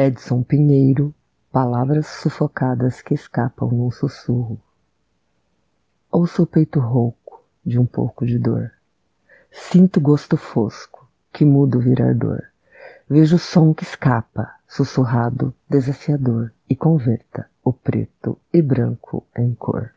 Edson Pinheiro, palavras sufocadas que escapam num sussurro. Ouço o peito rouco de um pouco de dor. Sinto gosto fosco, que mudo virar dor. Vejo o som que escapa, sussurrado, desafiador, e converta o preto e branco em cor.